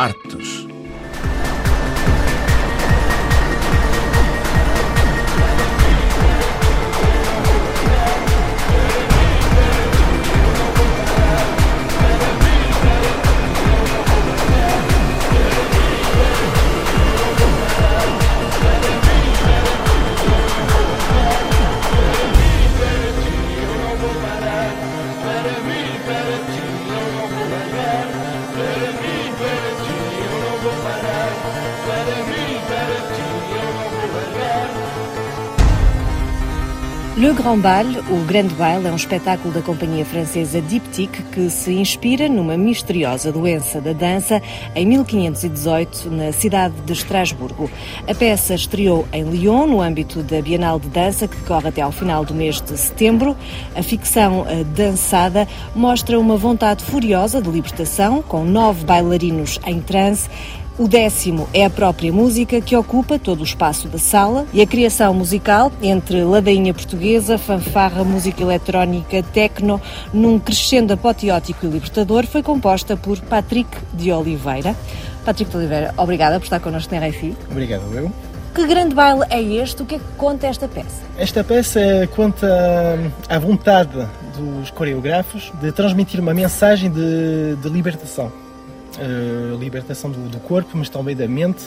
Artes. Grand Bal, o Grande Baile, é um espetáculo da companhia francesa Diptyque que se inspira numa misteriosa doença da dança em 1518 na cidade de Estrasburgo. A peça estreou em Lyon no âmbito da Bienal de Dança que decorre até ao final do mês de setembro. A ficção dançada mostra uma vontade furiosa de libertação com nove bailarinos em transe o décimo é a própria música que ocupa todo o espaço da sala e a criação musical entre ladainha portuguesa, fanfarra, música eletrónica, techno, num crescendo apoteótico e libertador, foi composta por Patrick de Oliveira. Patrick de Oliveira, obrigada por estar connosco na RFI. Obrigado, eu. Que grande baile é este? O que é que conta esta peça? Esta peça conta a vontade dos coreógrafos de transmitir uma mensagem de, de libertação uh, libertação do, do, corpo, mas também da mente.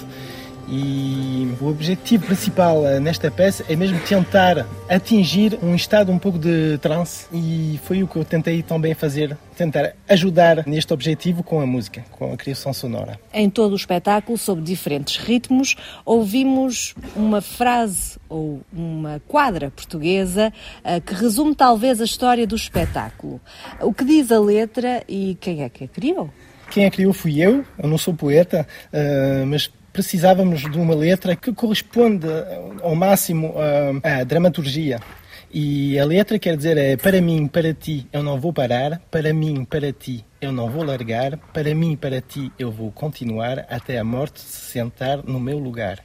E o objetivo principal uh, nesta peça é mesmo tentar atingir um estado um pouco de trance e foi o que eu tentei também fazer, tentar ajudar neste objetivo com a música, com a criação sonora. Em todo o espetáculo, sob diferentes ritmos, ouvimos uma frase ou uma quadra portuguesa uh, que resume talvez a história do espetáculo. O que diz a letra e quem é que a criou? Quem a criou fui eu, eu não sou poeta, uh, mas precisávamos de uma letra que corresponde ao máximo à dramaturgia. E a letra quer dizer é para mim, para ti, eu não vou parar, para mim, para ti, eu não vou largar, para mim, para ti, eu vou continuar até a morte se sentar no meu lugar.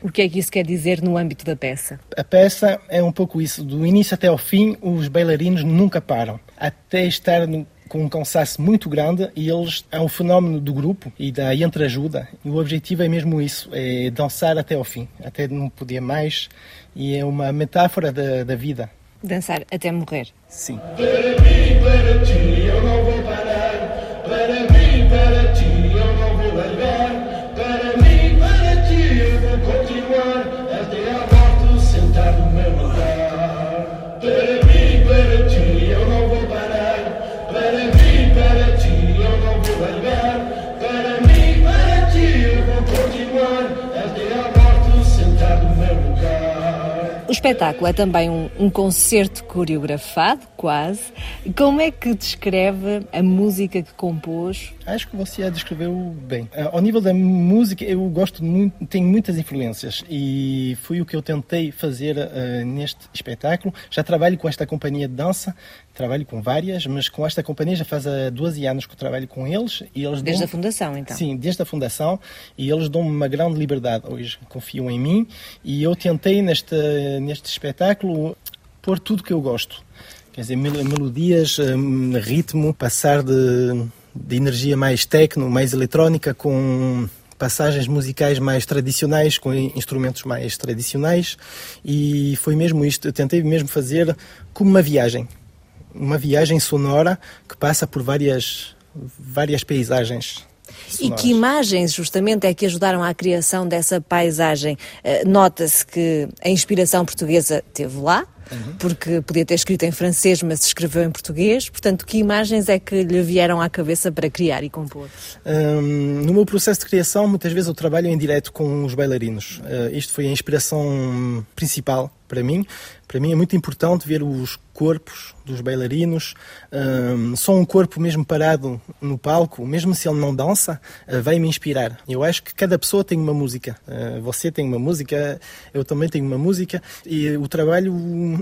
O que é que isso quer dizer no âmbito da peça? A peça é um pouco isso. Do início até ao fim, os bailarinos nunca param. Até estar no com um cansaço muito grande e eles é um fenómeno do grupo e da entreajuda e o objetivo é mesmo isso, é dançar até ao fim, até não poder mais e é uma metáfora da, da vida. Dançar até morrer. Sim. Para espetáculo é também um, um concerto coreografado, quase. Como é que descreve a música que compôs? Acho que você a descreveu bem. Ah, Ao nível da música, eu gosto muito, tenho muitas influências e foi o que eu tentei fazer ah, neste espetáculo. Já trabalho com esta companhia de dança, trabalho com várias, mas com esta companhia já faz há 12 anos que eu trabalho com eles. E eles Desde dão- a fundação, então? Sim, desde a fundação e eles dão-me uma grande liberdade hoje, confiam em mim e eu tentei neste, neste espetáculo pôr tudo que eu gosto. Quer dizer, mel- melodias, hum, ritmo, passar de, de energia mais techno, mais eletrónica com passagens musicais mais tradicionais, com instrumentos mais tradicionais e foi mesmo isto, eu tentei mesmo fazer como uma viagem uma viagem sonora que passa por várias, várias paisagens. E sonoras. que imagens, justamente, é que ajudaram à criação dessa paisagem? Eh, Nota-se que a inspiração portuguesa teve lá, porque podia ter escrito em francês, mas escreveu em português. Portanto, que imagens é que lhe vieram à cabeça para criar e compor? Hum, no meu processo de criação, muitas vezes eu trabalho em direto com os bailarinos. Uh, isto foi a inspiração principal para mim. Para mim é muito importante ver os corpos dos bailarinos. Hum, só um corpo mesmo parado no palco, mesmo se ele não dança, uh, vai me inspirar. Eu acho que cada pessoa tem uma música. Uh, você tem uma música, eu também tenho uma música. E o trabalho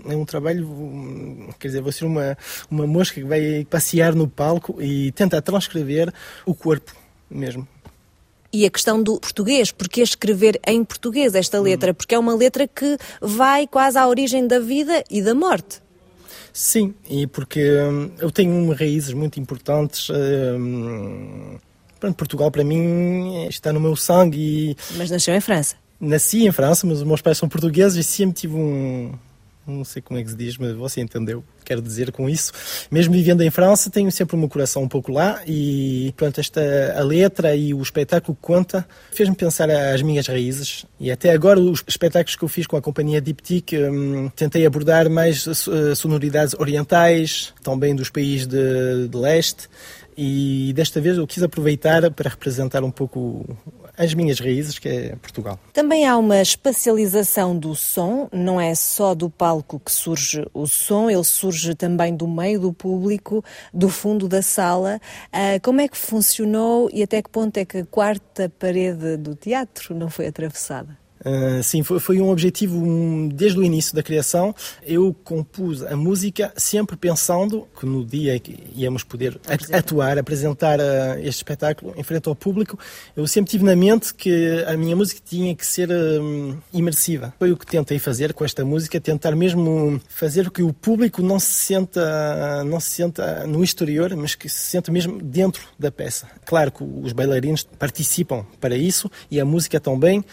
é um trabalho, hum, quer dizer, você é uma, uma mosca que vai passear no palco e tenta transcrever o corpo mesmo. E a questão do português, porque escrever em português esta letra? Porque é uma letra que vai quase à origem da vida e da morte. Sim, e porque hum, eu tenho raízes muito importantes hum, Portugal para mim está no meu sangue e Mas nasceu em França. nasci em França, mas os meus pais são portugueses e sempre tive um. Não sei como é que se diz, mas você entendeu. Quero dizer com isso. Mesmo vivendo em França, tenho sempre o meu coração um pouco lá e, pronto, esta, a letra e o espetáculo que conta fez-me pensar às minhas raízes. E até agora, os espetáculos que eu fiz com a companhia Diptyque, hum, tentei abordar mais eh, sonoridades orientais, também dos países de, de leste. E desta vez eu quis aproveitar para representar um pouco as minhas raízes, que é Portugal. Também há uma espacialização do som, não é só do palco que surge o som, ele surge também do meio do público, do fundo da sala. Ah, como é que funcionou e até que ponto é que a quarta parede do teatro não foi atravessada? Uh, sim, foi, foi, um objetivo um, desde o início da criação. Eu compus a música sempre pensando que no dia que íamos poder apresentar. atuar, apresentar uh, este espetáculo em frente ao público, eu sempre tive na mente que a minha música tinha que ser uh, imersiva. Foi o que tentei fazer com esta música, tentar mesmo fazer com que o público não se senta, não se senta no exterior, mas que se senta mesmo dentro da peça. Claro que os bailarinos participam para isso e a música também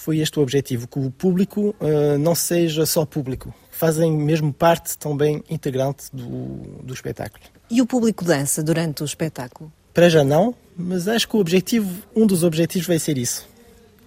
foi este o objetivo, que o público uh, não seja só público, fazem mesmo parte também integrante do, do espetáculo. E o público dança durante o espetáculo? Para já não, mas acho que o objetivo, um dos objetivos vai ser isso.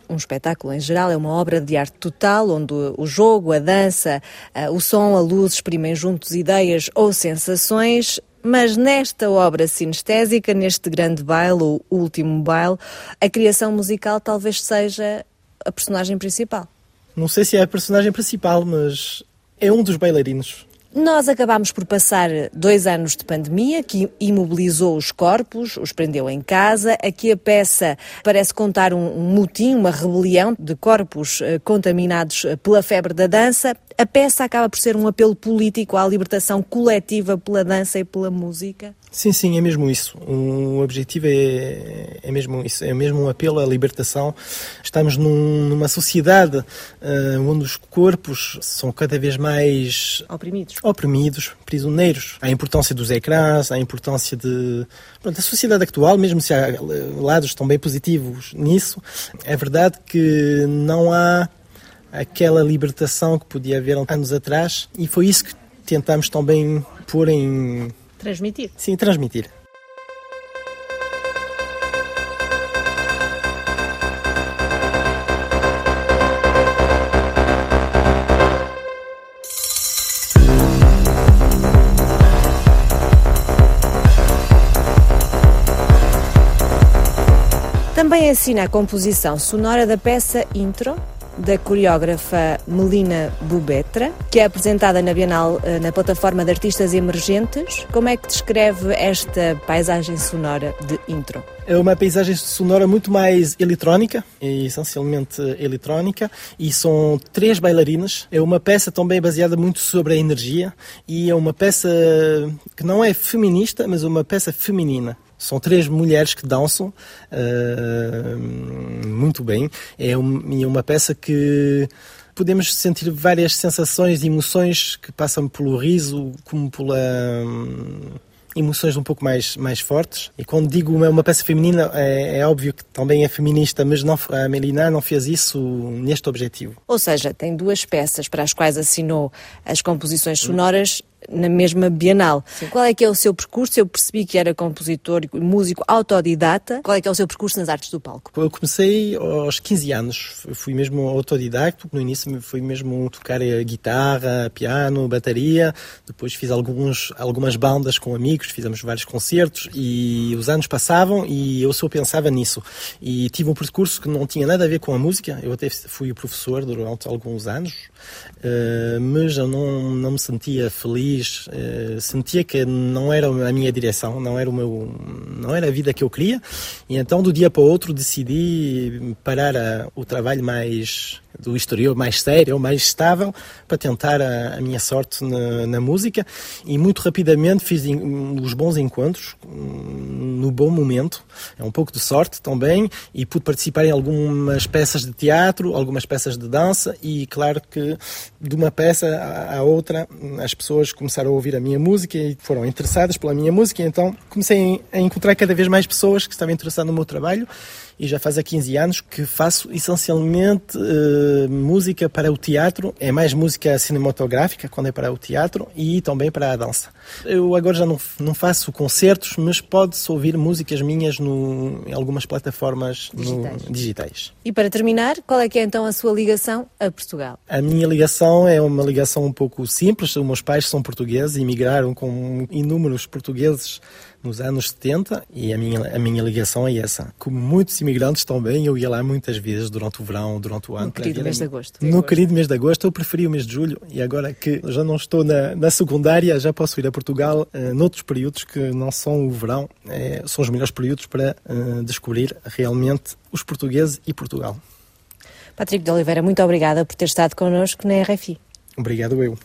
Um espetáculo, em geral, é uma obra de arte total, onde o jogo, a dança, eh, o som, a luz exprimem juntos ideias ou sensações. Mas nesta obra sinestésica, neste grande baile, o último baile, a criação musical talvez seja a personagem principal. Não sei se é a personagem principal, mas é um dos bailarinos. Nós acabámos por passar dois anos de pandemia que imobilizou os corpos, os prendeu em casa. Aqui a peça parece contar um, motim, uma rebelião de corpos eh, contaminados eh, pela febre da dança. A peça acaba por ser um apelo político à libertação coletiva pela dança e pela música. Sim, sim, é mesmo isso. O objetivo é, é mesmo isso, é mesmo um apelo à libertação. Estamos num, numa sociedade uh, onde os corpos são cada vez mais oprimidos. oprimidos, prisioneiros. Há a importância dos ecrãs, há a importância de, pronto, da sociedade atual, mesmo se há lados também positivos nisso, é verdade que não há aquela libertação que podia haver anos atrás e foi isso que tentamos também pôr em Transmitir. Sim, transmitir. Também assina a composição sonora da peça Intro, da coreógrafa Melina Bubetra, que é apresentada na Bienal eh, na plataforma de artistas emergentes. Como é que descreve esta paisagem sonora de intro? É uma paisagem sonora muito mais eletrónica, essencialmente eletrónica, e são três bailarinas. É uma peça também baseada muito sobre a energia e é uma peça que não é feminista, mas é uma peça feminina. São três mulheres que dançam uh, muito bem. É, um, é uma peça que podemos sentir várias sensações e emoções que passam pelo riso, como pela emoções um pouco mais, mais fortes. E quando digo uma, uma peça feminina, é, é, óbvio que também é feminista, mas não, a Melina não fez isso neste objetivo. Ou seja, tem duas peças para as quais assinou as composições sonoras na mesma Bienal. Sim. Qual é que é o seu percurso? Eu percebi que era compositor e músico autodidata. Qual é que é o seu percurso nas artes do palco? Eu comecei aos 15 anos. Fui mesmo autodidacto. No início fui mesmo tocar guitarra, piano, bateria. Depois fiz alguns, algumas bandas com amigos, fizemos vários concertos e os anos passavam e eu só pensava nisso. E tive um percurso que não tinha nada a ver com a música. Eu até fui professor durante alguns anos, eh, mas eu não, não me sentia feliz feliz, uh, sentia que não era a minha direção, não era o meu, não era a vida que eu queria, e então do dia para o outro decidi parar a, o trabalho mais do exterior mais sério, mais estável, para tentar a, a minha sorte na, na, música. E muito rapidamente fiz os bons encontros no bom momento. É um pouco de sorte também. E pude participar em algumas peças de teatro, algumas peças de dança. E claro que de uma peça à outra as pessoas começaram a ouvir a minha música e foram interessadas pela minha música, então comecei a encontrar cada vez mais pessoas que estavam interessadas no meu trabalho. E já faz há 15 anos que faço essencialmente uh, música para o teatro, é mais música cinematográfica quando é para o teatro e também para a dança. Eu agora já não, não faço concertos, mas pode-se ouvir músicas minhas no, em algumas plataformas digitais. No, digitais. E para terminar, qual é que é então a sua ligação a Portugal? A minha ligação é uma ligação um pouco simples. Os meus pais são portugueses, emigraram com inúmeros portugueses nos anos 70 e a minha, a minha ligação é essa. Como muitos imigrantes também, eu ia lá muitas vezes durante o verão, durante o ano. No querido mês de agosto. No querido mês de agosto, eu preferi o mês de julho e agora que já não estou na, na secundária, já posso ir a Portugal uh, noutros períodos que não são o verão, é, são os melhores períodos para uh, descobrir realmente os portugueses e Portugal. Patrick de Oliveira, muito obrigada por ter estado connosco na RFI. Obrigado eu.